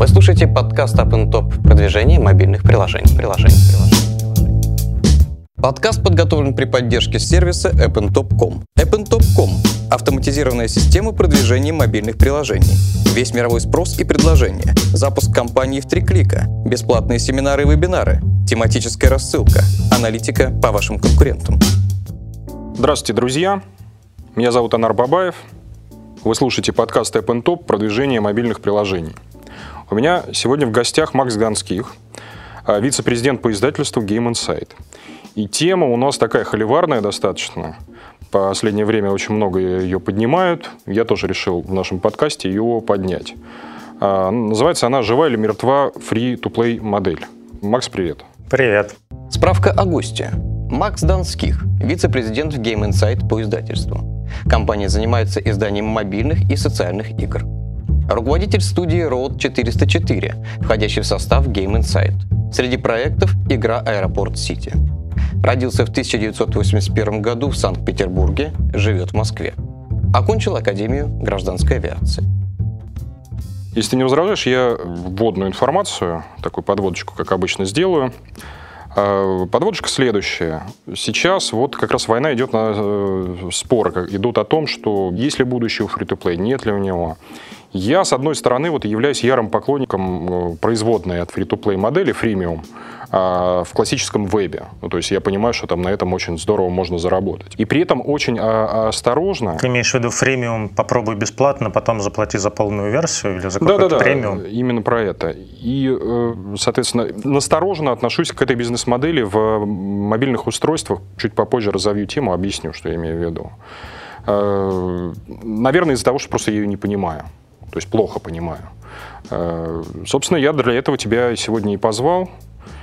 Вы слушаете подкаст Up Top продвижение мобильных приложений, приложений. Подкаст подготовлен при поддержке сервиса AppnTop.com. AppnTop.com – автоматизированная система продвижения мобильных приложений. Весь мировой спрос и предложения. Запуск компании в три клика. Бесплатные семинары и вебинары. Тематическая рассылка. Аналитика по вашим конкурентам. Здравствуйте, друзья. Меня зовут Анар Бабаев. Вы слушаете подкаст AppnTop продвижение мобильных приложений. У меня сегодня в гостях Макс Ганских, а, вице-президент по издательству Game Insight. И тема у нас такая холиварная достаточно. Последнее время очень много ее поднимают. Я тоже решил в нашем подкасте ее поднять. А, называется она «Жива или мертва free-to-play модель». Макс, привет. Привет. Справка о госте. Макс Донских, вице-президент в Game Insight по издательству. Компания занимается изданием мобильных и социальных игр руководитель студии Road 404, входящий в состав Game Insight. Среди проектов игра Аэропорт Сити. Родился в 1981 году в Санкт-Петербурге, живет в Москве. Окончил Академию гражданской авиации. Если ты не возражаешь, я вводную информацию, такую подводочку, как обычно, сделаю. А, подводочка следующая. Сейчас вот как раз война идет на э, споры, идут о том, что есть ли будущее у фри-то-плей, нет ли у него. Я, с одной стороны, вот являюсь ярым поклонником э, производной от free-to-play модели фримиум в классическом вебе. Ну, то есть я понимаю, что там на этом очень здорово можно заработать. И при этом очень а, осторожно. Ты имеешь в виду фримиум попробуй бесплатно, потом заплати за полную версию или за какой-то да, да, премиум? Да, именно про это. И, э, соответственно, настороженно отношусь к этой бизнес-модели в мобильных устройствах. Чуть попозже разовью тему, объясню, что я имею в виду. Э, наверное, из-за того, что просто я ее не понимаю то есть плохо понимаю. Э, собственно, я для этого тебя сегодня и позвал.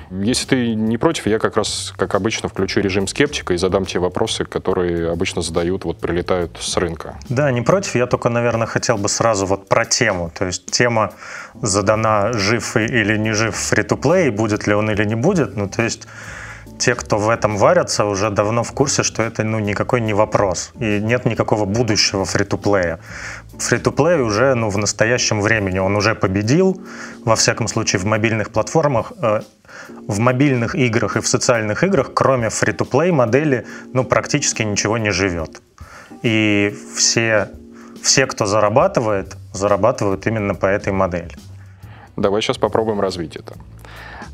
Если ты не против, я как раз, как обычно, включу режим скептика и задам те вопросы, которые обычно задают, вот прилетают с рынка. Да, не против. Я только, наверное, хотел бы сразу вот про тему. То есть тема задана, жив или не жив фри-то-плей, будет ли он или не будет. Ну, то есть те, кто в этом варятся, уже давно в курсе, что это ну, никакой не вопрос. И нет никакого будущего фри-то-плея. Фри-то-плей уже ну, в настоящем времени он уже победил. Во всяком случае, в мобильных платформах, э, в мобильных играх и в социальных играх, кроме фри-то-плей модели, ну, практически ничего не живет. И все, все, кто зарабатывает, зарабатывают именно по этой модели. Давай сейчас попробуем развить это.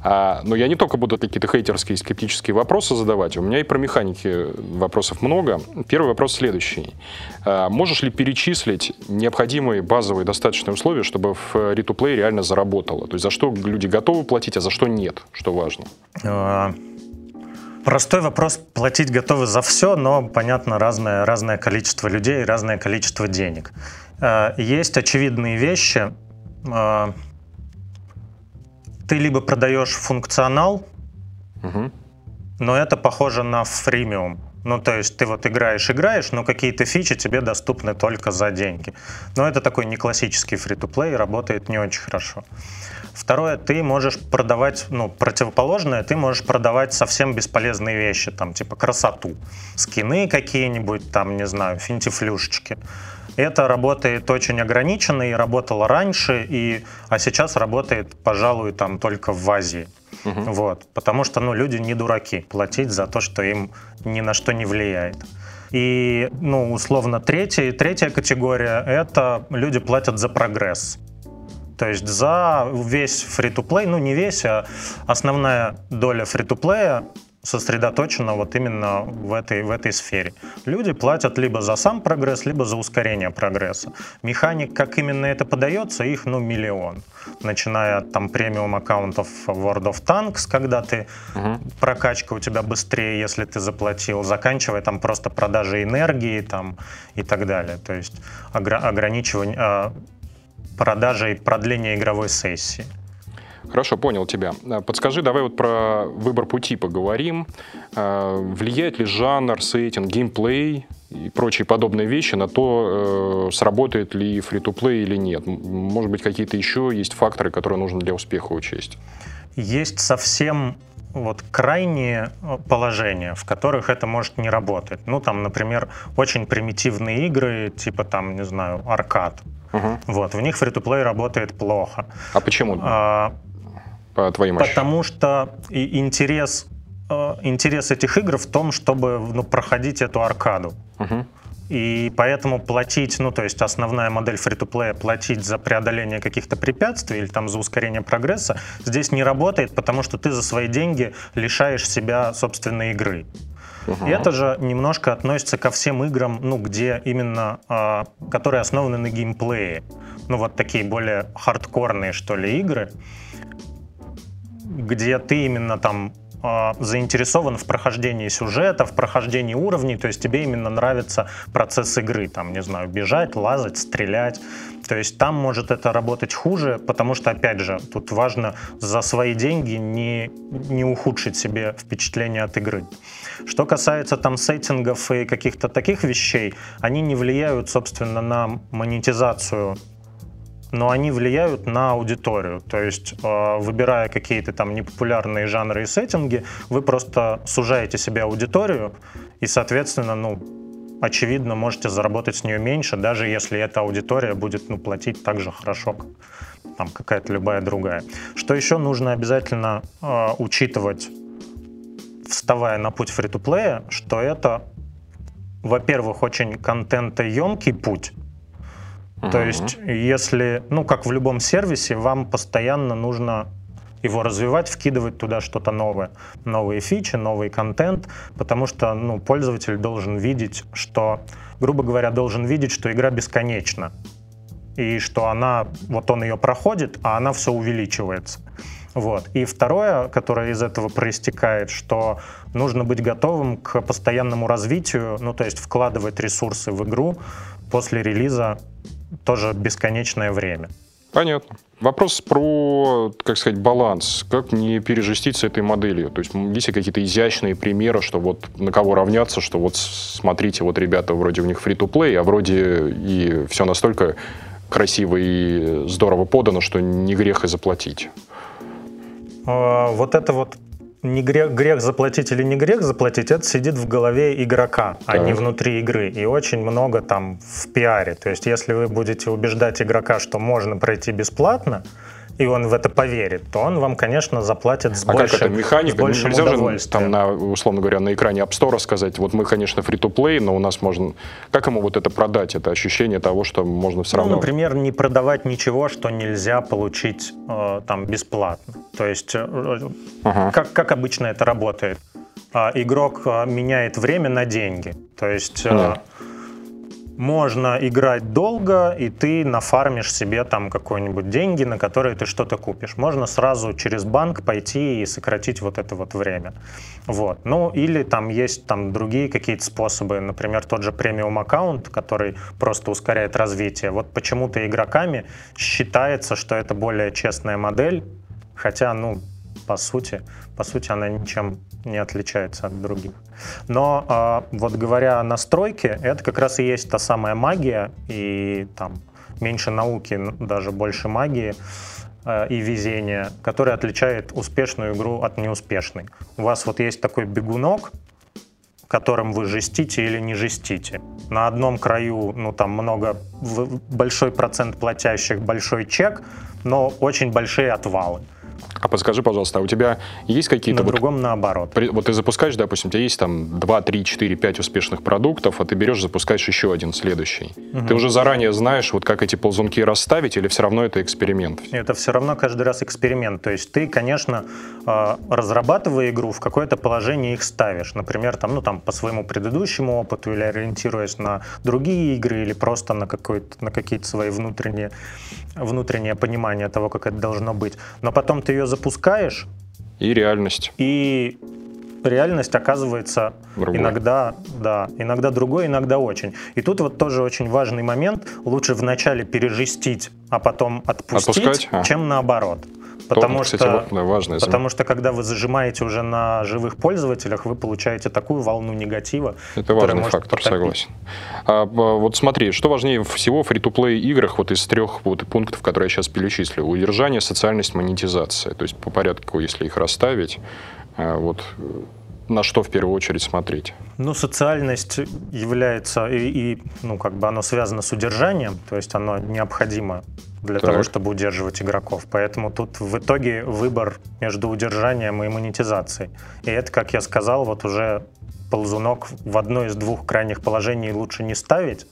А, но я не только буду какие-то хейтерские, скептические вопросы задавать, у меня и про механики вопросов много. Первый вопрос следующий. А, можешь ли перечислить необходимые базовые достаточные условия, чтобы в Free-to-Play реально заработало? То есть за что люди готовы платить, а за что нет, что важно? А, простой вопрос. Платить готовы за все, но, понятно, разное, разное количество людей, разное количество денег. А, есть очевидные вещи, а, ты либо продаешь функционал, угу. но это похоже на фримиум. Ну, то есть ты вот играешь, играешь, но какие-то фичи тебе доступны только за деньги. Но это такой не классический фри-то-плей, работает не очень хорошо. Второе, ты можешь продавать, ну, противоположное, ты можешь продавать совсем бесполезные вещи, там, типа красоту. Скины какие-нибудь, там, не знаю, финтифлюшечки. Это работает очень ограниченно и работало раньше, и, а сейчас работает, пожалуй, там только в Азии. Угу. Вот, потому что ну, люди не дураки платить за то, что им ни на что не влияет. И, ну, условно, третья, третья категория — это люди платят за прогресс. То есть за весь фри-то-плей, ну не весь, а основная доля фри-то-плея сосредоточена вот именно в этой, в этой сфере. Люди платят либо за сам прогресс, либо за ускорение прогресса. Механик, как именно это подается, их ну миллион. Начиная от там премиум аккаунтов World of Tanks, когда ты угу. прокачка у тебя быстрее, если ты заплатил, заканчивая там просто продажей энергии там и так далее. То есть огр- ограничивание э, продажей продления игровой сессии. Хорошо, понял тебя. А, подскажи, давай вот про выбор пути поговорим. А, влияет ли жанр, сеттинг, геймплей и прочие подобные вещи на то, э, сработает ли фри-то-плей или нет? Может быть, какие-то еще есть факторы, которые нужно для успеха учесть? Есть совсем вот крайние э, положения, в которых это может не работать. Ну, там, например, очень примитивные игры, типа там, не знаю, аркад. Мгм. Вот, в них фри-то-плей работает плохо. А почему, А, по твоим ощущениям? Потому что и интерес, э, интерес этих игр в том, чтобы ну, проходить эту аркаду. Мгм. И поэтому платить, ну то есть основная модель фри-то-плея, платить за преодоление каких-то препятствий или там за ускорение прогресса, здесь не работает, потому что ты за свои деньги лишаешь себя собственной игры. И это же немножко относится ко всем играм, ну, где именно, а, которые основаны на геймплее. Ну, вот такие более хардкорные, что ли, игры, где ты именно там а, заинтересован в прохождении сюжета, в прохождении уровней, то есть тебе именно нравится процесс игры, там, не знаю, бежать, лазать, стрелять. То есть там может это работать хуже, потому что, опять же, тут важно за свои деньги не, не ухудшить себе впечатление от игры. Что касается там сеттингов и каких-то таких вещей, они не влияют, собственно, на монетизацию но они влияют на аудиторию. То есть, э, выбирая какие-то там непопулярные жанры и сеттинги, вы просто сужаете себе аудиторию, и, соответственно, ну, очевидно, можете заработать с нее меньше, даже если эта аудитория будет ну, платить так же хорошо, как там какая-то любая другая. Что еще нужно обязательно э, учитывать, вставая на путь фри-то-плея, что это, во-первых, очень контентоемкий путь, то Мгм. есть, если, ну, как в любом сервисе, вам постоянно нужно его развивать, вкидывать туда что-то новое, новые фичи, новый контент, потому что, ну, пользователь должен видеть, что, грубо говоря, должен видеть, что игра бесконечна, и что она, вот он ее проходит, а она все увеличивается. Вот. И второе, которое из этого проистекает, что нужно быть готовым к постоянному развитию, ну, то есть вкладывать ресурсы в игру после релиза тоже бесконечное время. Понятно. Вопрос про, как сказать, баланс. Как не пережестить с этой моделью? То есть есть ли какие-то изящные примеры, что вот на кого равняться, что вот смотрите, вот ребята, вроде у них фри-то-плей, а вроде и все настолько красиво и здорово подано, что не грех и заплатить. А, Вот это вот не грех, грех заплатить или не грех заплатить, это сидит в голове игрока, а Так. не внутри игры. И очень много там в пиаре. То есть, если вы будете убеждать игрока, что можно пройти бесплатно, и он в это поверит, то он вам, конечно, заплатит с А как большим, это механика? с большим Нельзя же там, на, условно говоря, на экране App Store сказать, вот мы, конечно, фри-то-плей, но у нас можно... Как ему вот это продать, это ощущение того, что можно все Ну, равно... например, не продавать ничего, что нельзя получить э, там бесплатно. То есть, э, Ага. как, как обычно это работает? А, игрок а, меняет время на деньги. То есть э. Можно играть долго, и ты нафармишь себе там какой-нибудь деньги, на которые ты что-то купишь. Можно сразу через банк пойти и сократить вот это вот время. Вот. Ну, или там есть там другие какие-то способы, например, тот же премиум аккаунт, который просто ускоряет развитие. Вот почему-то игроками считается, что это более честная модель, хотя, ну, по сути, по сути, она ничем не отличается от других. Но а, вот говоря о настройке, это как раз и есть та самая магия, и там меньше науки, даже больше магии э, и везения, которая отличает успешную игру от неуспешной. У вас вот есть такой бегунок, которым вы жестите или не жестите. На одном краю, ну там много, большой процент платящих, большой чек, но очень большие отвалы. А подскажи, пожалуйста, а у тебя есть какие-то На вот другом наоборот. При- Вот ты запускаешь, допустим, у тебя есть там 2, 3, 4, 5 успешных продуктов, а ты берешь, запускаешь еще один следующий. Ты уже заранее знаешь, вот как эти ползунки расставить, или все равно это эксперимент? Это все равно каждый раз эксперимент. То есть ты, конечно, э, разрабатывая игру, в какое-то положение их ставишь. Например, там, ну, там, по своему предыдущему опыту или ориентируясь на другие игры, или просто на, какой-то, на какие-то свои внутренние, внутреннее понимание того, как это должно быть. Но потом ты ее запускаешь, И реальность. и реальность оказывается Другой. иногда, да, иногда другой, иногда очень. И тут вот тоже очень важный момент. Лучше вначале пережестить, а потом отпустить, Отпускать? А. чем наоборот. Потому что, кстати, ва- да, важное потому что когда вы зажимаете уже на живых пользователях, вы получаете такую волну негатива. Это важный фактор, потопить. согласен. А, б- вот смотри, что важнее всего в фри-то-плей играх вот из трех вот пунктов, которые я сейчас перечислил? Удержание, социальность, монетизация. То есть по порядку, если их расставить, А вот на что в первую очередь смотреть? Ну, социальность является и, и ну, как бы оно связано с удержанием, то есть оно необходимо для так. того, чтобы удерживать игроков. Поэтому тут в итоге выбор между удержанием и монетизацией. И это, как я сказал, вот уже ползунок в одно из двух крайних положений лучше не ставить.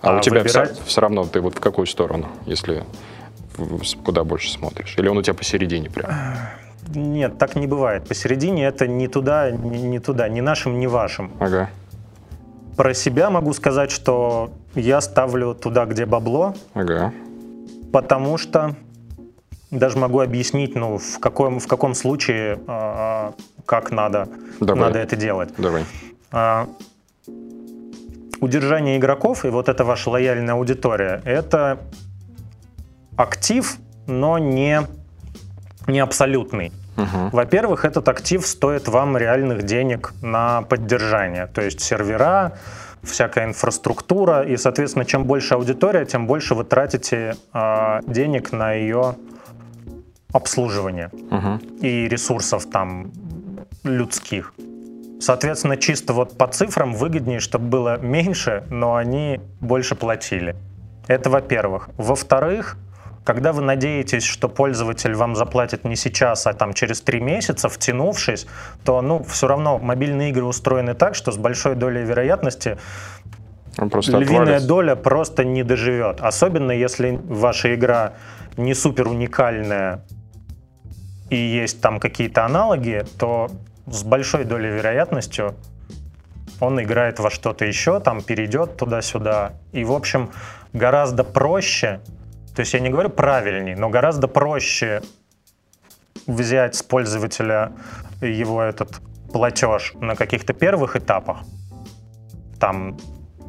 А, а у тебя выбирать... все, все равно ты вот в какую сторону, если куда больше смотришь? Или он у тебя посередине прям? Нет, так не бывает. Посередине это не туда, не, туда, ни нашим, ни вашим. Ага. Про себя могу сказать, что я ставлю туда, где бабло. Ага. Потому что даже могу объяснить, ну, в каком, в каком случае, э, как надо, Давай. надо это делать. Давай. Э, удержание игроков и вот эта ваша лояльная аудитория – это актив, но не, не абсолютный. Угу. Во-первых, этот актив стоит вам реальных денег на поддержание, то есть сервера, всякая инфраструктура, и, соответственно, чем больше аудитория, тем больше вы тратите э, денег на ее обслуживание угу. и ресурсов там людских. Соответственно, чисто вот по цифрам выгоднее, чтобы было меньше, но они больше платили. Это во-первых. Во-вторых, когда вы надеетесь, что пользователь вам заплатит не сейчас, а там через три месяца, втянувшись, то ну, все равно мобильные игры устроены так, что с большой долей вероятности просто львиная отвалится. доля просто не доживет. Особенно если ваша игра не супер уникальная и есть там какие-то аналоги, то с большой долей вероятностью он играет во что-то еще, там перейдет туда-сюда. И, в общем, гораздо проще то есть я не говорю правильней, но гораздо проще взять с пользователя его этот платеж на каких-то первых этапах, там,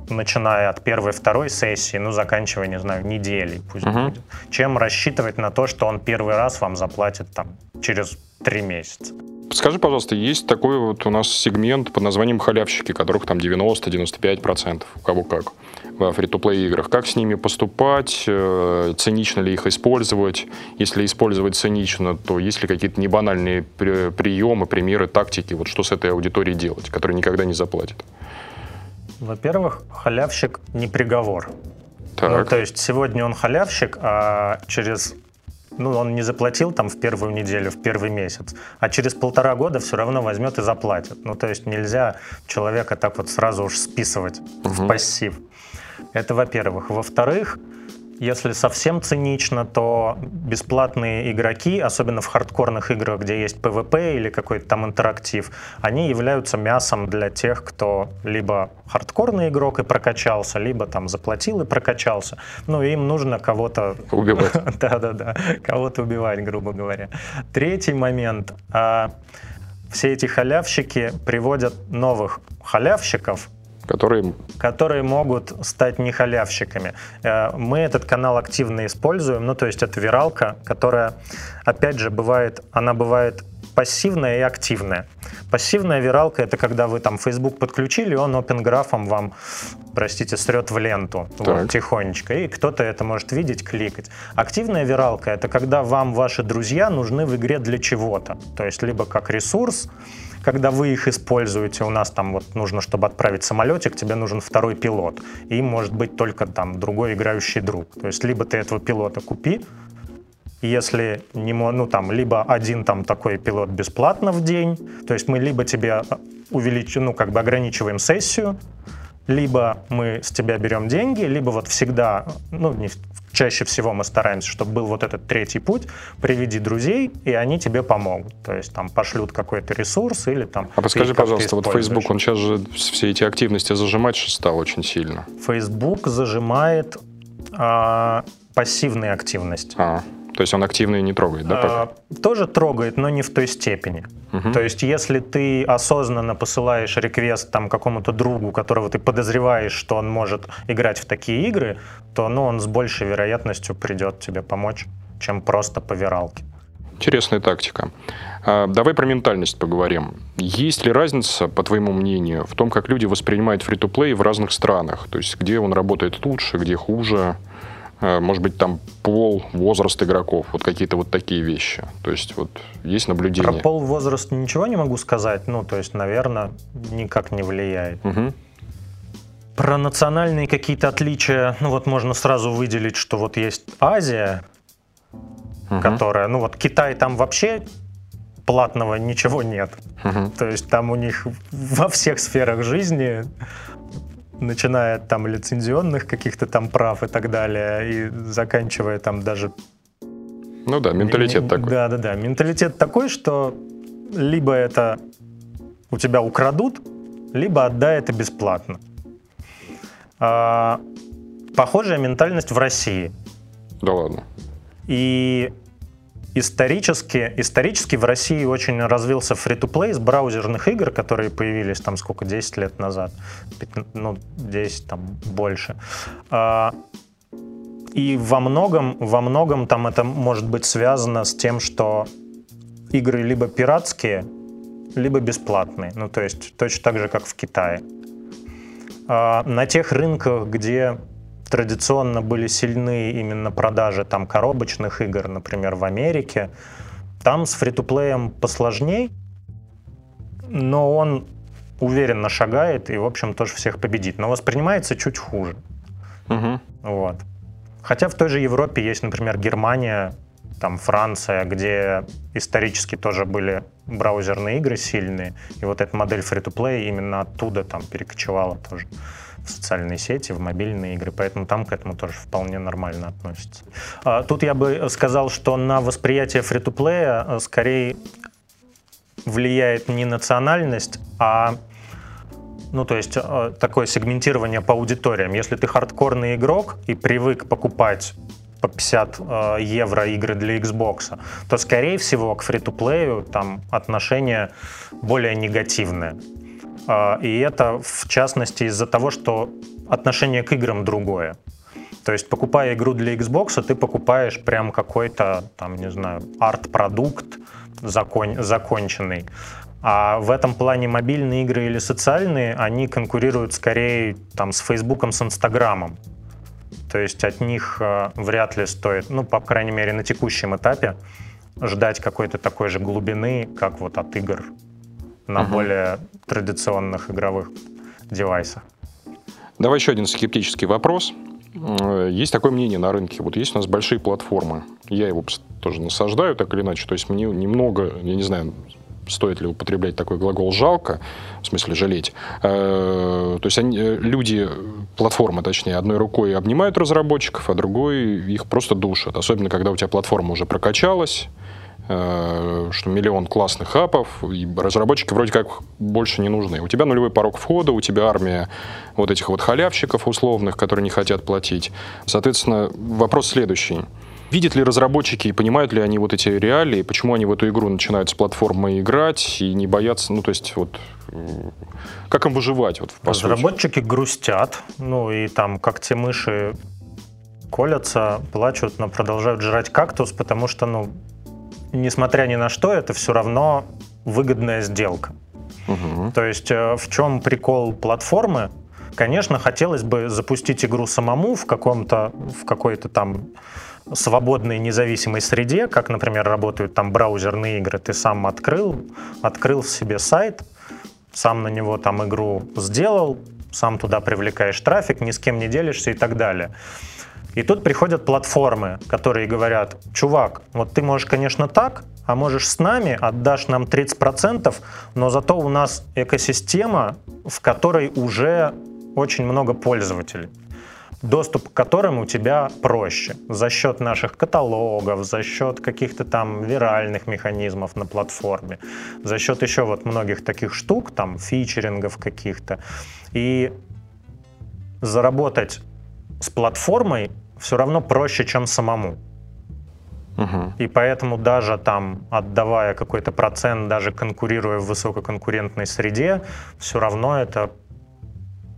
начиная от первой, второй сессии, ну, заканчивая, не знаю, неделей пусть uh-huh. будет, чем рассчитывать на то, что он первый раз вам заплатит там через три месяца. Скажи, пожалуйста, есть такой вот у нас сегмент под названием халявщики, которых там 90-95%, у кого как, в фри-то-плей играх. Как с ними поступать, э, цинично ли их использовать? Если использовать цинично, то есть ли какие-то небанальные приемы, примеры, тактики, вот что с этой аудиторией делать, которая никогда не заплатит? Во-первых, халявщик не приговор. Так. Ну, то есть сегодня он халявщик, а через ну, он не заплатил там в первую неделю, в первый месяц, а через полтора года все равно возьмет и заплатит. Ну, то есть нельзя человека так вот сразу уж списывать угу. в пассив. Это во-первых. Во-вторых, если совсем цинично, то бесплатные игроки, особенно в хардкорных играх, где есть PvP или какой-то там интерактив, они являются мясом для тех, кто либо хардкорный игрок и прокачался, либо там заплатил и прокачался. Ну, им нужно кого-то... Убивать. Да-да-да, кого-то убивать, грубо говоря. Третий момент. А, все эти халявщики приводят новых халявщиков, которые... Которые могут стать не халявщиками. Э, мы этот канал активно используем, ну то есть это виралка, которая, опять же, бывает, она бывает пассивная и активная. Пассивная виралка — это когда вы там Facebook подключили, он опенграфом вам, простите, срет в ленту вот, тихонечко, и кто-то это может видеть, кликать. Активная виралка — это когда вам ваши друзья нужны в игре для чего-то. То есть либо как ресурс, когда вы их используете, у нас там вот нужно, чтобы отправить самолетик, тебе нужен второй пилот. И может быть только там другой играющий друг. То есть либо ты этого пилота купи, если не, ну там, либо один там такой пилот бесплатно в день, то есть мы либо тебе увеличим, ну как бы ограничиваем сессию, либо мы с тебя берем деньги, либо вот всегда, ну, не, чаще всего мы стараемся, чтобы был вот этот третий путь, приведи друзей, и они тебе помогут. То есть там пошлют какой-то ресурс или там... А подскажи, пожалуйста, вот Facebook, он сейчас же все эти активности зажимать стал очень сильно. Facebook зажимает а, пассивные активности. А. То есть он активно не трогает, да? Пока? А, тоже трогает, но не в той степени. Угу. То есть если ты осознанно посылаешь реквест там какому-то другу, которого ты подозреваешь, что он может играть в такие игры, то ну, он с большей вероятностью придет тебе помочь, чем просто по виралке. Интересная тактика. А, давай про ментальность поговорим. Есть ли разница, по твоему мнению, в том, как люди воспринимают фри-то-плей в разных странах? То есть где он работает лучше, где хуже? Э, может быть, там пол, возраст игроков, вот какие-то вот такие вещи. То есть вот есть наблюдение. Про пол, возраст ничего не могу сказать, ну, то есть, наверное, никак не влияет. Угу. Про национальные какие-то отличия, ну вот можно сразу выделить, что вот есть Азия, угу. которая, ну вот Китай там вообще платного ничего нет. Угу. То есть там у них во всех сферах жизни начиная от там лицензионных каких-то там прав и так далее, и заканчивая там даже... Ну да, менталитет такой. Да, да, да. Менталитет такой, что либо это у тебя украдут, либо отдай это бесплатно. А, похожая ментальность в России. Да ладно. И исторически, исторически в России очень развился фри-то-плей с браузерных игр, которые появились там сколько, 10 лет назад, 15, ну, 10 там больше. А, и во многом, во многом там это может быть связано с тем, что игры либо пиратские, либо бесплатные. Ну, то есть точно так же, как в Китае. А, на тех рынках, где традиционно были сильны именно продажи там коробочных игр, например, в Америке. Там с фри-то-плеем посложней, но он уверенно шагает и, в общем, тоже всех победит. Но воспринимается чуть хуже. Угу. Вот. Хотя в той же Европе есть, например, Германия, там Франция, где исторически тоже были браузерные игры сильные, и вот эта модель free-to-play именно оттуда там перекочевала тоже в социальные сети, в мобильные игры, поэтому там к этому тоже вполне нормально относятся. А, тут я бы сказал, что на восприятие фри-то-плея э, скорее влияет не национальность, а ну, то есть э, такое сегментирование по аудиториям. Если ты хардкорный игрок и привык покупать по 50 э, евро игры для Xbox, то, скорее всего, к фри-то-плею там отношение более негативное. А, и это, в частности, из-за того, что отношение к играм другое. То есть, покупая игру для Xbox, ты покупаешь прям какой-то, там, не знаю, арт-продукт закон, законченный. А в этом плане мобильные игры или социальные, они конкурируют скорее там, с Фейсбуком, с Инстаграмом. То есть от них э, вряд ли стоит, ну, по крайней мере, на текущем этапе, ждать какой-то такой же глубины, как вот от игр на угу. более традиционных игровых девайсах. Давай еще один скептический вопрос. Есть такое мнение на рынке. Вот есть у нас большие платформы. Я его тоже насаждаю так или иначе. То есть мне немного, я не знаю, стоит ли употреблять такой глагол «жалко», в смысле «жалеть». Э, то есть они, э, люди, платформы, точнее, одной рукой обнимают разработчиков, а другой их просто душат. Особенно, когда у тебя платформа уже прокачалась, что миллион классных апов, и разработчики вроде как больше не нужны. У тебя нулевой порог входа, у тебя армия вот этих вот халявщиков условных, которые не хотят платить. Соответственно, вопрос следующий. Видят ли разработчики и понимают ли они вот эти реалии, почему они в эту игру начинают с платформы играть и не боятся, ну, то есть вот как им выживать? Вот, по разработчики сути? грустят, ну, и там как те мыши колятся, плачут, но продолжают жрать кактус, потому что, ну, несмотря ни на что, это все равно выгодная сделка. Угу. То есть э, в чем прикол платформы? Конечно, хотелось бы запустить игру самому в каком-то, в какой-то там свободной независимой среде, как, например, работают там браузерные игры. Ты сам открыл, открыл себе сайт, сам на него там игру сделал, сам туда привлекаешь трафик, ни с кем не делишься и так далее. И тут приходят платформы, которые говорят, чувак, вот ты можешь, конечно, так, а можешь с нами, отдашь нам 30%, но зато у нас экосистема, в которой уже очень много пользователей доступ к которым у тебя проще за счет наших каталогов, за счет каких-то там виральных механизмов на платформе, за счет еще вот многих таких штук, там фичерингов каких-то. И заработать с платформой все равно проще, чем самому. Угу. И поэтому даже там, отдавая какой-то процент, даже конкурируя в высококонкурентной среде, все равно это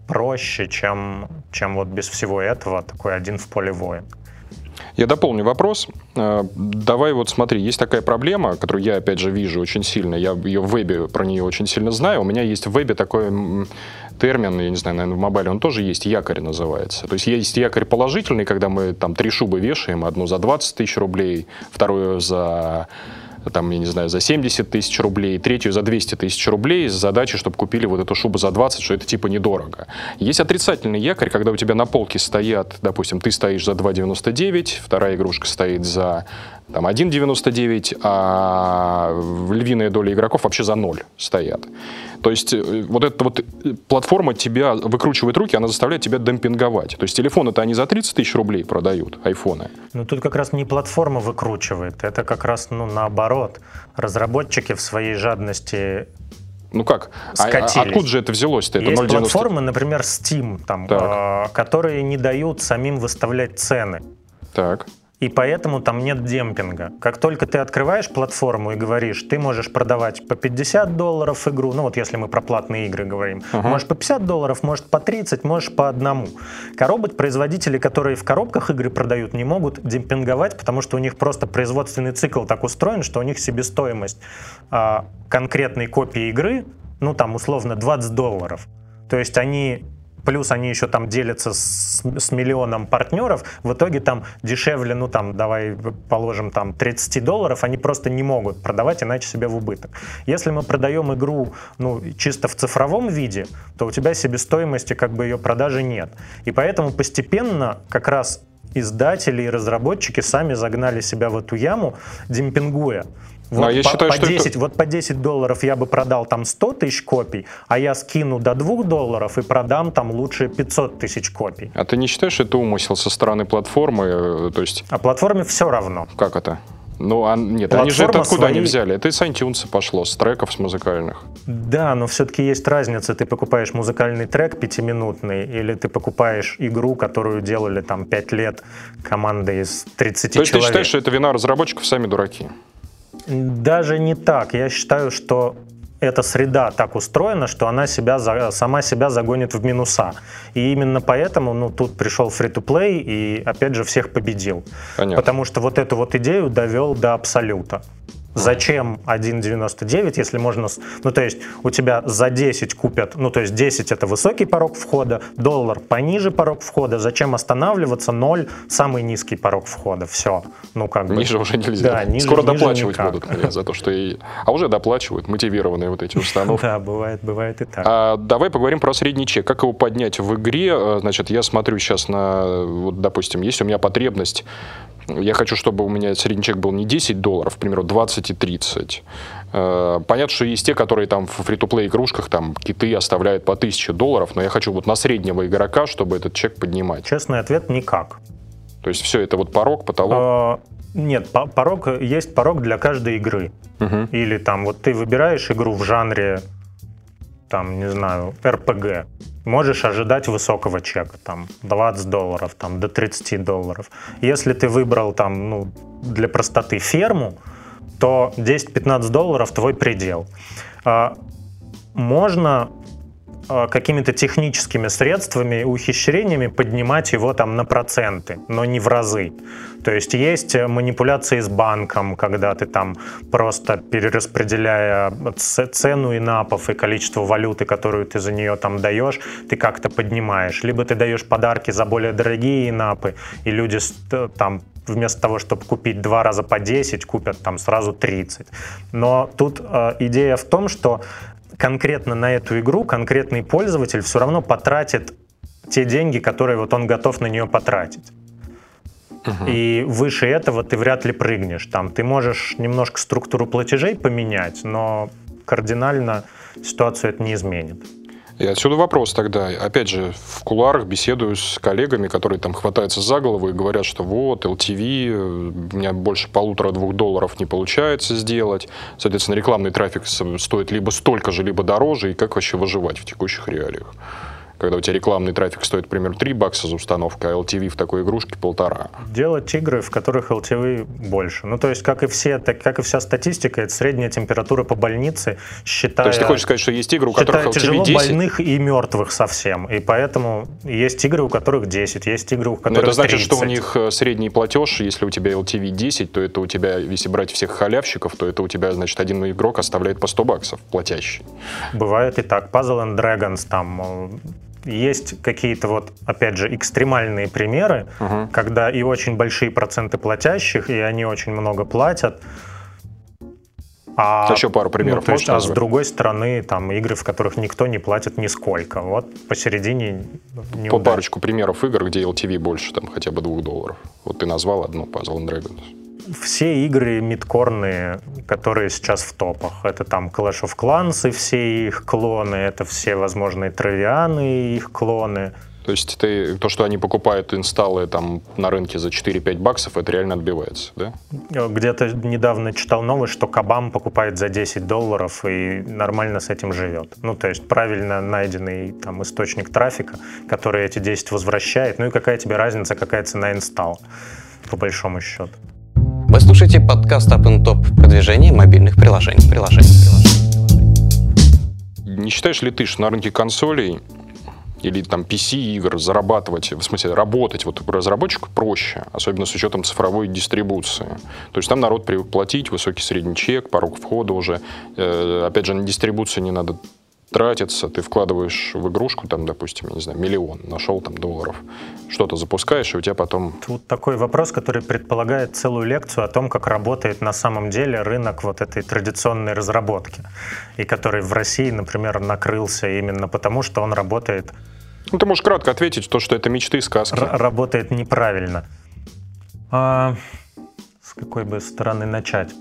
проще, чем, чем вот без всего этого такой один в поле воин. Я дополню вопрос. Э, давай вот смотри, есть такая проблема, которую я, опять же, вижу очень сильно. Я ее в вебе про нее очень сильно знаю. У меня есть в вебе такой термин, я не знаю, наверное, в мобайле он тоже есть, якорь называется. То есть есть якорь положительный, когда мы там три шубы вешаем, одну за 20 тысяч рублей, вторую за там, я не знаю, за 70 тысяч рублей, третью за 200 тысяч рублей с задачей, чтобы купили вот эту шубу за 20, что это типа недорого. Есть отрицательный якорь, когда у тебя на полке стоят, допустим, ты стоишь за 2,99, вторая игрушка стоит за там 1,99, а львиная доля игроков вообще за 0 стоят. То есть э, вот эта вот платформа тебя выкручивает руки, она заставляет тебя демпинговать. То есть телефоны-то они за 30 тысяч рублей продают, айфоны. Ну тут как раз не платформа выкручивает, это как раз ну, наоборот. Разработчики в своей жадности ну как? А, а откуда же это взялось-то? Это Есть 0,90... платформы, например, Steam, там, э, которые не дают самим выставлять цены. Так и поэтому там нет демпинга. Как только ты открываешь платформу и говоришь, ты можешь продавать по 50 долларов игру, ну вот если мы про платные игры говорим, uh-huh. можешь по 50 долларов, может по 30, можешь по одному. Коробок производители, которые в коробках игры продают, не могут демпинговать, потому что у них просто производственный цикл так устроен, что у них себестоимость а, конкретной копии игры, ну там условно 20 долларов. То есть они плюс они еще там делятся с, с миллионом партнеров, в итоге там дешевле, ну там, давай положим там 30 долларов, они просто не могут продавать, иначе себя в убыток. Если мы продаем игру, ну, чисто в цифровом виде, то у тебя себестоимости как бы ее продажи нет. И поэтому постепенно как раз издатели и разработчики сами загнали себя в эту яму, демпингуя. Вот Но я по, считаю, по что 10, это... Вот по 10 долларов я бы продал там 100 тысяч копий, а я скину до 2 долларов и продам там лучше 500 тысяч копий. А ты не считаешь, это умысел со стороны платформы? Э, то есть... А платформе все равно. Как это? Ну, а, нет, Платформа они же это откуда свои... они взяли? Это из iTunes пошло, с треков, с музыкальных. Да, но все-таки есть разница. Ты покупаешь музыкальный трек пятиминутный, или ты покупаешь игру, которую делали там 5 лет команды из 30 То человек. То есть ты считаешь, что это вина разработчиков, сами дураки? Даже не так. Я считаю, что эта среда так устроена, что она себя, сама себя загонит в минуса. И именно поэтому ну, тут пришел free-to-play и, опять же, всех победил. Понятно. Потому что вот эту вот идею довел до абсолюта. Зачем 1,99, если можно... Ну, то есть у тебя за 10 купят, ну, то есть 10 это высокий порог входа, доллар пониже порог входа, зачем останавливаться, 0 самый низкий порог входа, все. Ну, как бы... Ниже уже нельзя. Да, ниже, Скоро ниже доплачивать никак. будут мне за то, что... И... А уже доплачивают, мотивированные вот эти установки. Да, бывает, бывает и так. А, давай поговорим про средний чек. Как его поднять в игре? А, значит, я смотрю сейчас на... Вот, допустим, есть у меня потребность я хочу, чтобы у меня средний чек был не 10 долларов, к примеру, 20 и 30. Э, понятно, что есть те, которые там в фри-то-плей игрушках там киты оставляют по 1000 долларов, но я хочу вот на среднего игрока, чтобы этот чек поднимать. Честный ответ – никак. То есть все, это вот порог, потолок? А, нет, порог, есть порог для каждой игры. Угу. Или там вот ты выбираешь игру в жанре, там, не знаю, РПГ можешь ожидать высокого чека, там 20 долларов, там до 30 долларов. Если ты выбрал там, ну, для простоты ферму, то 10-15 долларов твой предел. А, можно какими-то техническими средствами, ухищрениями поднимать его там на проценты, но не в разы. То есть есть манипуляции с банком, когда ты там просто перераспределяя цену инапов и количество валюты, которую ты за нее там даешь, ты как-то поднимаешь. Либо ты даешь подарки за более дорогие инапы, и люди там вместо того, чтобы купить два раза по 10, купят там сразу 30. Но тут э, идея в том, что конкретно на эту игру конкретный пользователь все равно потратит те деньги, которые вот он готов на нее потратить. Угу. И выше этого ты вряд ли прыгнешь. Там ты можешь немножко структуру платежей поменять, но кардинально ситуацию это не изменит. И отсюда вопрос тогда. Опять же, в куларах беседую с коллегами, которые там хватаются за голову и говорят, что вот, LTV, у меня больше полутора-двух долларов не получается сделать. Соответственно, рекламный трафик стоит либо столько же, либо дороже. И как вообще выживать в текущих реалиях? Когда у тебя рекламный трафик стоит, примерно 3 бакса за установку, а LTV в такой игрушке полтора. Делать игры, в которых LTV больше. Ну, то есть, как и все, так, как и вся статистика, это средняя температура по больнице, считая... То есть ты хочешь сказать, что есть игры, у которых LTV тяжело 10? больных и мертвых совсем. И поэтому есть игры, у которых 10, есть игры, у которых Но это значит, 30. что у них э, средний платеж, если у тебя LTV 10, то это у тебя, если брать всех халявщиков, то это у тебя, значит, один игрок оставляет по 100 баксов платящий. Бывает и так. Puzzle and Dragons там э, есть какие-то вот, опять же, экстремальные примеры, Мгм. когда и очень большие проценты платящих, и они очень много платят. А, Еще пару примеров ну, есть, а с другой стороны, там игры, в которых никто не платит нисколько. Вот посередине не По парочку примеров игр, где LTV больше, там, хотя бы 2 долларов. Вот ты назвал одну, Puzzle and Dragons. Все игры мидкорные, которые сейчас в топах, это там Clash of Clans и все их клоны, это все возможные Травианы и их клоны. То есть ты, то, что они покупают инсталлы там на рынке за 4-5 баксов, это реально отбивается, да? Где-то недавно читал новость, что Кабам покупает за 10 долларов и нормально с этим живет. Ну, то есть правильно найденный там источник трафика, который эти 10 возвращает. Ну и какая тебе разница, какая цена инсталл, по большому счету. Вы слушаете подкаст Up and Top продвижение мобильных приложений. приложений, приложений. Не считаешь ли ты, что на рынке консолей или там PC-игр зарабатывать, в смысле работать вот разработчику проще, особенно с учетом цифровой дистрибуции. То есть там народ привык платить, высокий средний чек, порог входа уже. Э, опять же, на дистрибуцию не надо тратиться, ты вкладываешь в игрушку, там, допустим, я не знаю, миллион, нашел там долларов, что-то запускаешь, и у тебя потом... Тут такой вопрос, который предполагает целую лекцию о том, как работает на самом деле рынок вот этой традиционной разработки, и который в России, например, накрылся именно потому, что он работает Ну, ты можешь кратко ответить, то, что это мечты и сказки. р- работает неправильно. А, с какой бы стороны начать?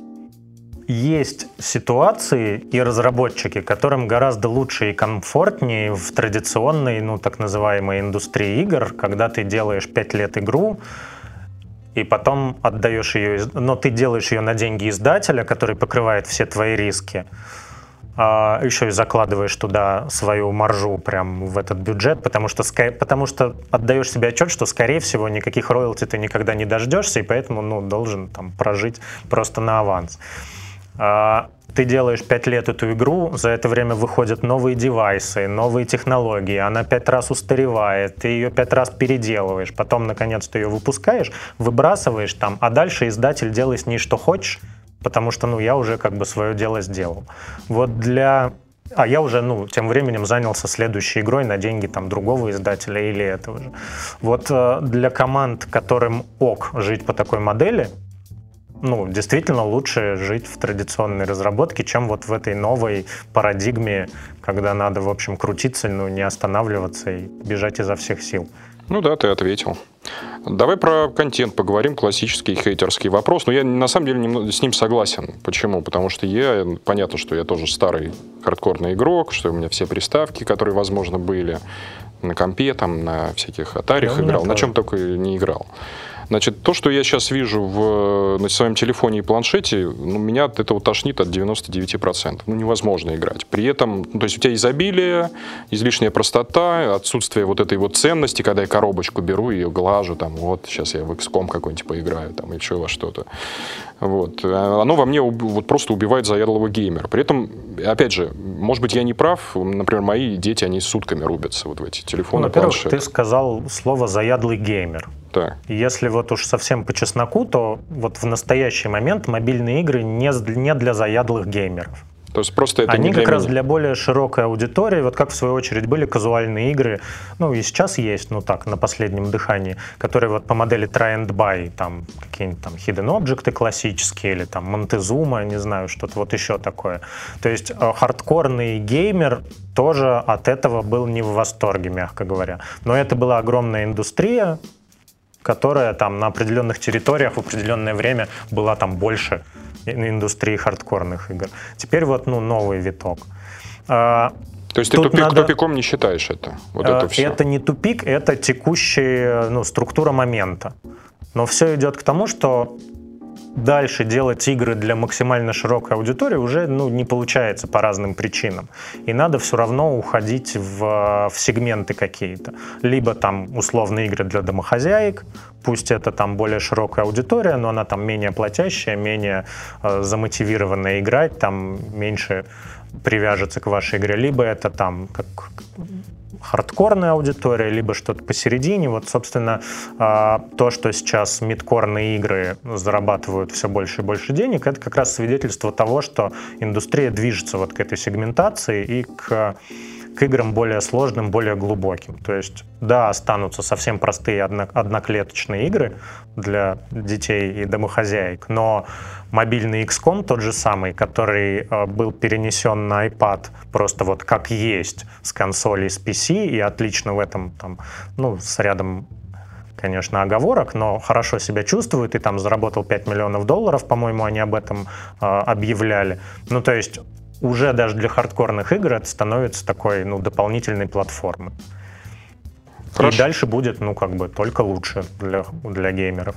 Есть ситуации и разработчики, которым гораздо лучше и комфортнее в традиционной, ну, так называемой индустрии игр, когда ты делаешь 5 лет игру, и потом отдаешь ее, но ты делаешь ее на деньги издателя, который покрывает все твои риски, а еще и закладываешь туда свою маржу прям в этот бюджет, потому что, потому что отдаешь себе отчет, что, скорее всего, никаких роялти ты никогда не дождешься, и поэтому ну, должен там прожить просто на аванс. А, Ты делаешь 5 лет эту игру, за это время выходят новые девайсы, новые технологии, она 5 раз устаревает, ты ее 5 раз переделываешь, потом, наконец, ты ее выпускаешь, выбрасываешь там, а дальше издатель делай с ней что хочешь, потому что, ну, я уже как бы свое дело сделал. Вот для... А я уже, ну, тем временем занялся следующей игрой на деньги там другого издателя или этого же. Вот э, для команд, которым ок жить по такой модели, ну, действительно лучше жить в традиционной разработке, чем вот в этой новой парадигме, когда надо, в общем, крутиться, ну, не останавливаться и бежать изо всех сил. Ну да, ты ответил. Давай про контент поговорим, классический хейтерский вопрос. Но я на самом деле немного с ним согласен. Почему? Потому что я, понятно, что я тоже старый хардкорный игрок, что у меня все приставки, которые, возможно, были на компе, там, на всяких атарях Да, играл, на чем только не играл. Значит, то, что я сейчас вижу в, на своем телефоне и планшете, ну, меня от этого тошнит от 99%. Ну, невозможно играть. При этом, ну, то есть у тебя изобилие, излишняя простота, отсутствие вот этой вот ценности, когда я коробочку беру и ее глажу, там, вот, сейчас я в XCOM какой-нибудь поиграю, там, еще во что-то. Вот. А Оно во мне вот просто убивает заядлого геймера. При этом, опять же, может быть, я не прав. Например, мои дети, они сутками рубятся вот в эти Ну, телефоны, во-первых, планшеты. ты сказал слово «заядлый геймер». И Если вот уж совсем по чесноку, то вот в настоящий момент мобильные игры не, не для заядлых геймеров. То есть просто это Они не как для раз меня. для более широкой аудитории, вот как в свою очередь были казуальные игры, ну и сейчас есть, ну так, на последнем дыхании, которые вот по модели try and buy, там какие-нибудь там hidden objects классические или там Montezuma, не знаю, что-то вот еще такое. То есть э, хардкорный геймер тоже от этого был не в восторге, мягко говоря. Но это была огромная индустрия, которая там на определенных территориях в определенное время была там больше индустрии хардкорных игр. Теперь вот ну, новый виток. А, То есть ты тупик, надо- тупиком не считаешь это? Вот а, это все. это не тупик, это текущая ну, структура момента. Но все идет к тому, что дальше делать игры для максимально широкой аудитории уже ну, не получается по разным причинам. И надо все равно уходить в, в сегменты какие-то. Либо там условные игры для домохозяек, пусть это там более широкая аудитория, но она там менее платящая, менее э, замотивированная играть, там меньше привяжется к вашей игре, либо это там как хардкорная аудитория, либо что-то посередине. Вот, собственно, а, то, что сейчас мидкорные игры зарабатывают все больше и больше денег, это как раз свидетельство того, что индустрия движется вот к этой сегментации и к к играм более сложным, более глубоким. То есть, да, останутся совсем простые одноклеточные игры для детей и домохозяек, но мобильный XCOM тот же самый, который э, был перенесен на iPad просто вот как есть с консоли, с PC, и отлично в этом, там, ну, с рядом конечно, оговорок, но хорошо себя чувствует и там заработал 5 миллионов долларов, по-моему, они об этом э, объявляли. Ну, то есть уже даже для хардкорных игр это становится такой, ну, дополнительной платформой. Хорошо. И дальше будет, ну, как бы, только лучше для, для геймеров.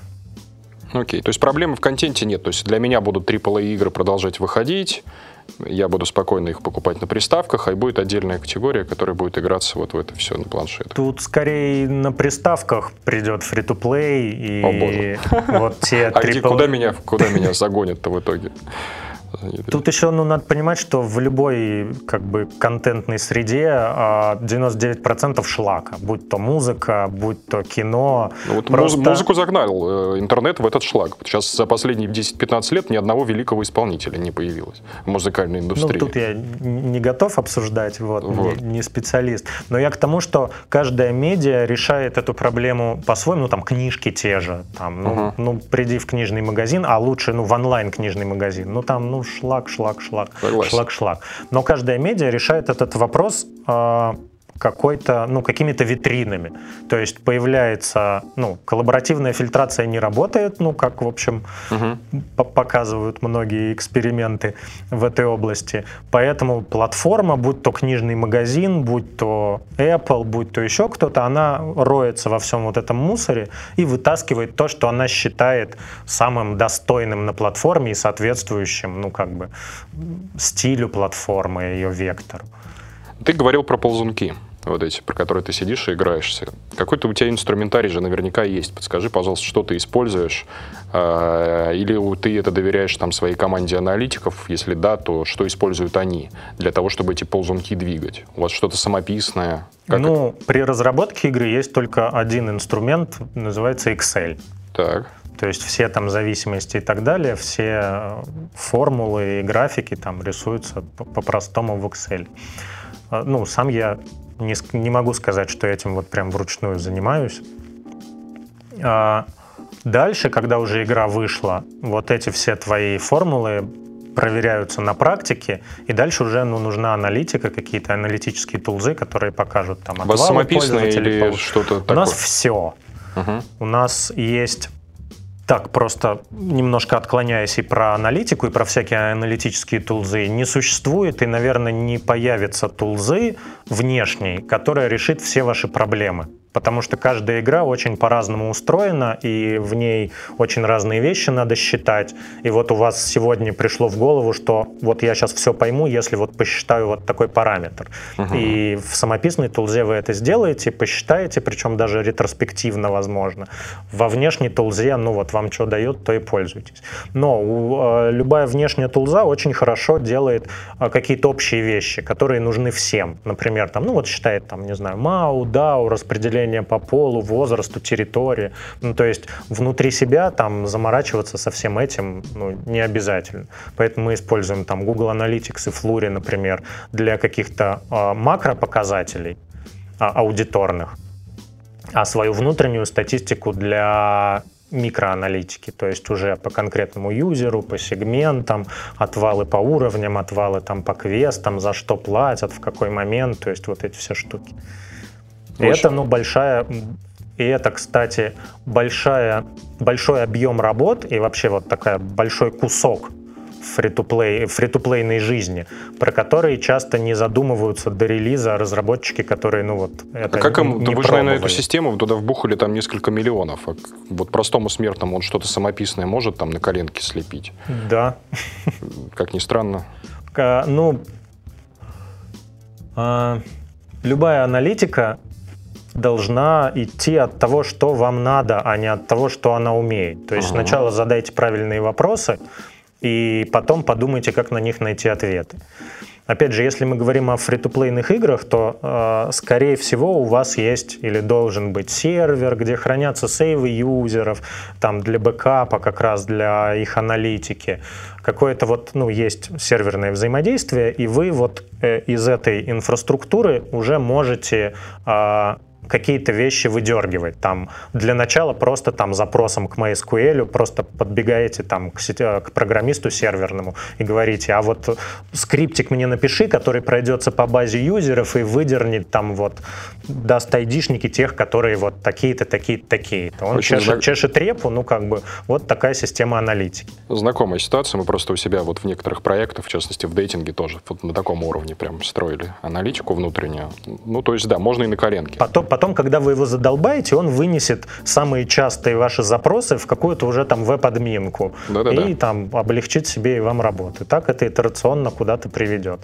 Окей, то есть проблемы в контенте нет. То есть для меня будут AAA игры продолжать выходить, я буду спокойно их покупать на приставках, а и будет отдельная категория, которая будет играться вот в это все на планшетах. Тут скорее на приставках придет free-to-play и О, боже. вот те А где, куда меня, куда меня загонят-то в итоге? Тут еще ну, надо понимать, что в любой как бы контентной среде 99% а, шлака, будь то музыка, будь то кино. Ну, вот просто... Музыку загнал э, интернет в этот шлак. Сейчас за последние 10-15 лет ни одного великого исполнителя не появилось в музыкальной ну, индустрии. Ну, тут я не готов обсуждать, вот, вот. Не, не специалист. Но я к тому, что каждая медиа решает эту проблему по-своему, ну, там, книжки те же, там, ну, угу. ну, приди в книжный магазин, а лучше, ну, в онлайн книжный магазин, ну, там, ну, шлак, шлак, шлак, Согласен. шлак, шлак. Но каждая медиа решает этот вопрос э, какой-то, ну, какими-то витринами. То есть появляется, ну, коллаборативная фильтрация не работает, ну, как, в общем, угу. показывают многие эксперименты в этой области. Поэтому платформа, будь то книжный магазин, будь то Apple, будь то еще кто-то, она роется во всем вот этом мусоре и вытаскивает то, что она считает самым достойным на платформе и соответствующим, ну, как бы, стилю платформы, ее вектору. Ты говорил про ползунки вот эти, про которые ты сидишь и играешься. Какой-то у тебя инструментарий же наверняка есть. Подскажи, пожалуйста, что ты используешь? А, или ты это доверяешь там своей команде аналитиков? Если да, то что используют они для того, чтобы эти ползунки двигать? У вас что-то самописное? Как ну, это? при разработке игры есть только один инструмент, называется Excel. Так. То есть все там зависимости и так далее, все формулы и графики там рисуются по-простому в Excel. А, ну, сам я не, не могу сказать, что этим вот прям вручную занимаюсь. А дальше, когда уже игра вышла, вот эти все твои формулы проверяются на практике, и дальше уже ну, нужна аналитика, какие-то аналитические тулзы, которые покажут там отвалы самописное или что-то такое? У нас все. Угу. У нас есть так, просто немножко отклоняясь и про аналитику, и про всякие аналитические тулзы, не существует и, наверное, не появится тулзы внешней, которая решит все ваши проблемы потому что каждая игра очень по-разному устроена, и в ней очень разные вещи надо считать. И вот у вас сегодня пришло в голову, что вот я сейчас все пойму, если вот посчитаю вот такой параметр. Угу. И в самописной тулзе вы это сделаете, посчитаете, причем даже ретроспективно возможно. Во внешней тулзе, ну вот вам что дает, то и пользуйтесь. Но у, э, любая внешняя тулза очень хорошо делает э, какие-то общие вещи, которые нужны всем. Например, там, ну вот считает, там, не знаю, MAU, DAO, распределение распределение по полу, возрасту, территории. Ну, то есть внутри себя там заморачиваться со всем этим ну, не обязательно. Поэтому мы используем там Google Analytics и Flurry, например, для каких-то э, макропоказателей э, аудиторных, а свою внутреннюю статистику для микроаналитики, то есть уже по конкретному юзеру, по сегментам, отвалы по уровням, отвалы там по квестам, за что платят, в какой момент, то есть вот эти все штуки. И это, ну, большая... И это, кстати, большая, большой объем работ и вообще вот такая большой кусок фри-то-плей, фри-то-плейной жизни, про которые часто не задумываются до релиза разработчики, которые, ну вот, это а как им, не вы же, наверное, эту систему туда вбухали там несколько миллионов, а вот простому смертному он что-то самописное может там на коленке слепить? Да. Как ни странно. Ну, а, любая аналитика должна идти от того, что вам надо, а не от того, что она умеет. То есть ага. сначала задайте правильные вопросы, и потом подумайте, как на них найти ответы. Опять же, если мы говорим о фри-то-плейных играх, то, э, скорее всего, у вас есть или должен быть сервер, где хранятся сейвы юзеров, там для бэкапа, как раз для их аналитики. Какое-то вот, ну, есть серверное взаимодействие, и вы вот э, из этой инфраструктуры уже можете э, какие-то вещи выдергивать. Там для начала просто там запросом к MySQL просто подбегаете там к, сети, к программисту серверному и говорите, а вот скриптик мне напиши, который пройдется по базе юзеров и выдернет там вот, даст айдишники тех, которые вот такие-то, такие-то, такие-то. Он чешет, знак... чешет репу, ну как бы вот такая система аналитики. Знакомая ситуация, мы просто у себя вот в некоторых проектах, в частности в дейтинге тоже вот на таком уровне прям строили аналитику внутреннюю. Ну то есть да, можно и на коленке. Потом, потом, когда вы его задолбаете, он вынесет самые частые ваши запросы в какую-то уже там веб-админку. И там облегчит себе и вам работу. Так это итерационно куда-то приведет.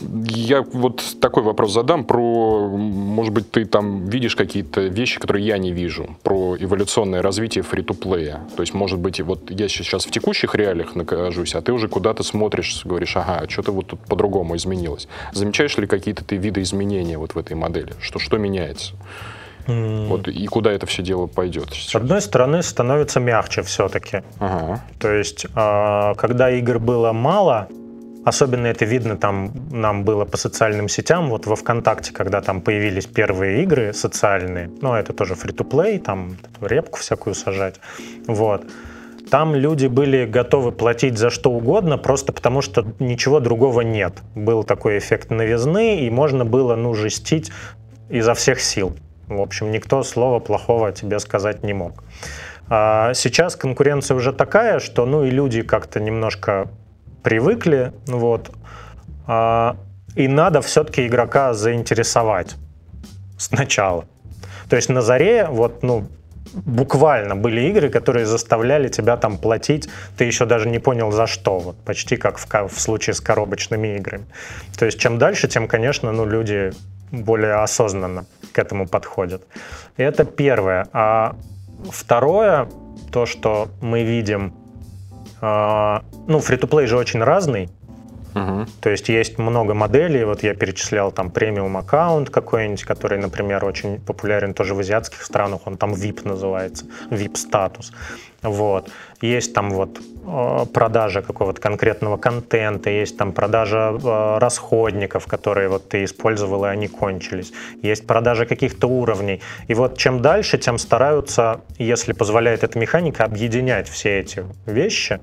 Я вот такой вопрос задам про, может быть, ты там видишь какие-то вещи, которые я не вижу, про эволюционное развитие фри-то-плея. То есть, может быть, вот я сейчас в текущих реалиях нахожусь, а ты уже куда-то смотришь, говоришь, ага, а что-то вот тут по-другому изменилось. Замечаешь ли какие-то ты виды изменения вот в этой модели? Что, что меняется? Вот и куда это все дело пойдет? С одной стороны, становится мягче все-таки. Ага. То есть, а, когда игр было мало, Особенно это видно там нам было по социальным сетям. Вот во ВКонтакте, когда там появились первые игры социальные, ну, это тоже фри-то-плей, там репку всякую сажать. Вот. Там люди были готовы платить за что угодно, просто потому что ничего другого нет. Был такой эффект новизны, и можно было, ну, жестить изо всех сил. В общем, никто слова плохого тебе сказать не мог. А сейчас конкуренция уже такая, что, ну, и люди как-то немножко привыкли, вот, а, и надо все-таки игрока заинтересовать сначала. То есть на заре вот, ну, буквально были игры, которые заставляли тебя там платить, ты еще даже не понял за что, вот почти как в, в случае с коробочными играми. То есть чем дальше, тем, конечно, ну, люди более осознанно к этому подходят. Это первое. А второе, то, что мы видим ну, фри-то-плей же очень разный. Угу. То есть есть много моделей. Вот я перечислял там премиум аккаунт какой-нибудь, который, например, очень популярен тоже в азиатских странах. Он там VIP называется, VIP статус. Вот. Есть там вот а, продажа какого-то конкретного контента, есть там продажа э, расходников, которые вот ты использовал, и они кончились. Есть продажа каких-то уровней. И вот чем дальше, тем стараются, если позволяет эта механика, объединять все эти вещи.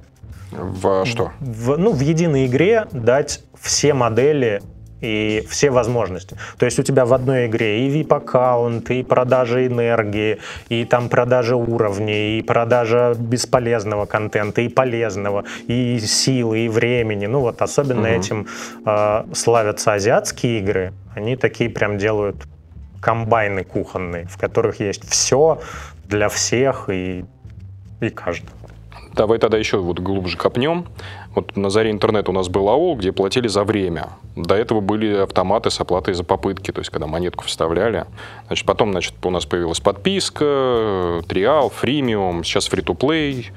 В что? В, ну, в единой игре дать все модели и все возможности. То есть у тебя в одной игре и VIP-аккаунт, и продажа энергии, и там продажа уровней, и продажа бесполезного контента, и полезного, и силы, и времени. Ну вот особенно угу. этим э, славятся азиатские игры. Они такие прям делают комбайны кухонные, в которых есть все для всех и, и каждого. Давай тогда еще вот глубже копнем. Вот на заре интернета у нас был аул, где платили за время. До этого были автоматы с оплатой за попытки, то есть когда монетку вставляли. Значит, потом значит, у нас появилась подписка, триал, фримиум, сейчас фри-то-плей.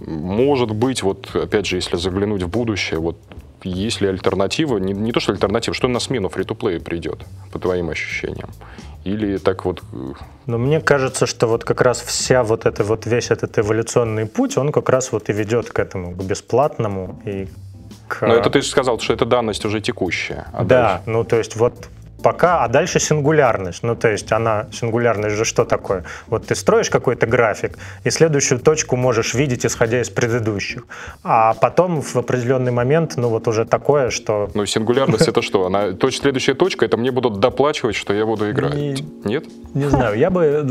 Может быть, вот опять же, если заглянуть в будущее, вот есть ли альтернатива, не, не то что альтернатива, что на смену фри-то-плею придет, по твоим ощущениям? Или так вот... Э, Но мне кажется, что вот как раз вся вот это вот весь этот эволюционный путь, он как раз вот и ведет к этому, к бесплатному и к... Но это ты же сказал, что это данность уже текущая. А да, дальше? ну то есть вот пока, а дальше сингулярность. Ну, то есть она, сингулярность же что такое? Вот ты строишь какой-то график, и следующую точку можешь видеть, исходя из предыдущих. А потом в определенный момент, ну, вот уже такое, что... Ну, сингулярность это что? Она, точ, следующая точка, это мне будут доплачивать, что я буду играть. Не, Нет? Не знаю, я бы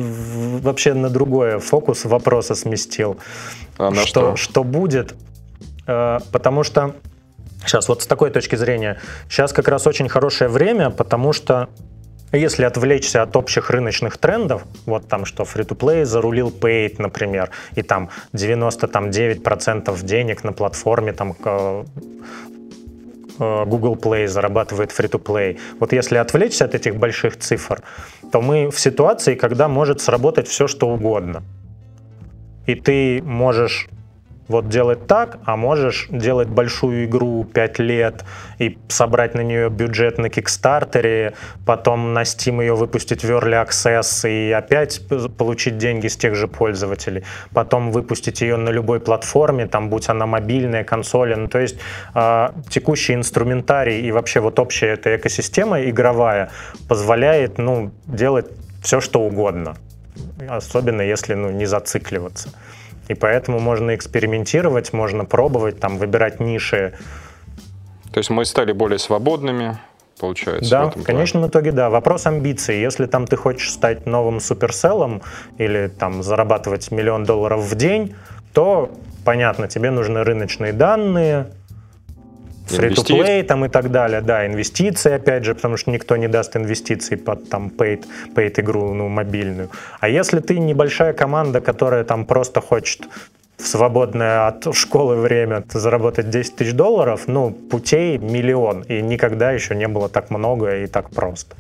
вообще на другое фокус вопроса сместил. А на что? Что будет, Э, потому что сейчас вот с такой точки зрения, сейчас как раз очень хорошее время, потому что если отвлечься от общих рыночных трендов, вот там что free-to-play зарулил paid, например, и там 99% денег на платформе там э, Google Play зарабатывает free-to-play. Вот если отвлечься от этих больших цифр, то мы в ситуации, когда может сработать все, что угодно. И ты можешь вот делать так, а можешь делать большую игру 5 лет и собрать на нее бюджет на Кикстартере, потом на Steam ее выпустить в Early Access и опять получить деньги с тех же пользователей, потом выпустить ее на любой платформе, там будь она мобильная, консоли, ну то есть э, текущий инструментарий и вообще вот общая эта экосистема игровая позволяет ну, делать все, что угодно, особенно если ну, не зацикливаться. И поэтому можно экспериментировать, можно пробовать, там, выбирать ниши. То есть мы стали более свободными, получается. Да, в, в конечном итоге, да. Вопрос амбиций. Если там ты хочешь стать новым суперселлом или там зарабатывать миллион долларов в день, то понятно, тебе нужны рыночные данные, Free-to-play там и так далее, да, инвестиции, опять же, потому что никто не даст инвестиций под там paid, paid игру, ну, мобильную. А если ты небольшая команда, которая там просто хочет в свободное от школы время заработать 10 тысяч долларов, ну, путей миллион, и никогда еще не было так много и так просто.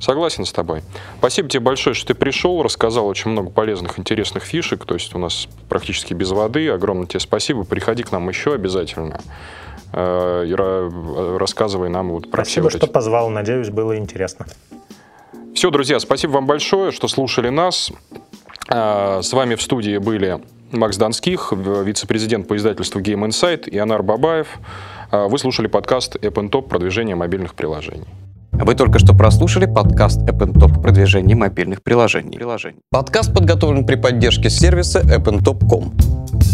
Согласен с тобой. Спасибо тебе большое, что ты пришел, рассказал очень много полезных, интересных фишек. То есть у нас практически без воды. Огромное тебе спасибо. Приходи к нам еще обязательно. Э, и рассказывай нам вот про Спасибо, все вот эти... что позвал. Надеюсь, было интересно. Все, друзья, спасибо вам большое, что слушали нас. Э, с вами в студии были Макс Донских, вице-президент по издательству Game Insight, и Анар Бабаев. Э, вы слушали подкаст App Top продвижение мобильных приложений. Вы только что прослушали подкаст App Top продвижение мобильных приложений. Подкаст подготовлен при поддержке сервиса appntop.com.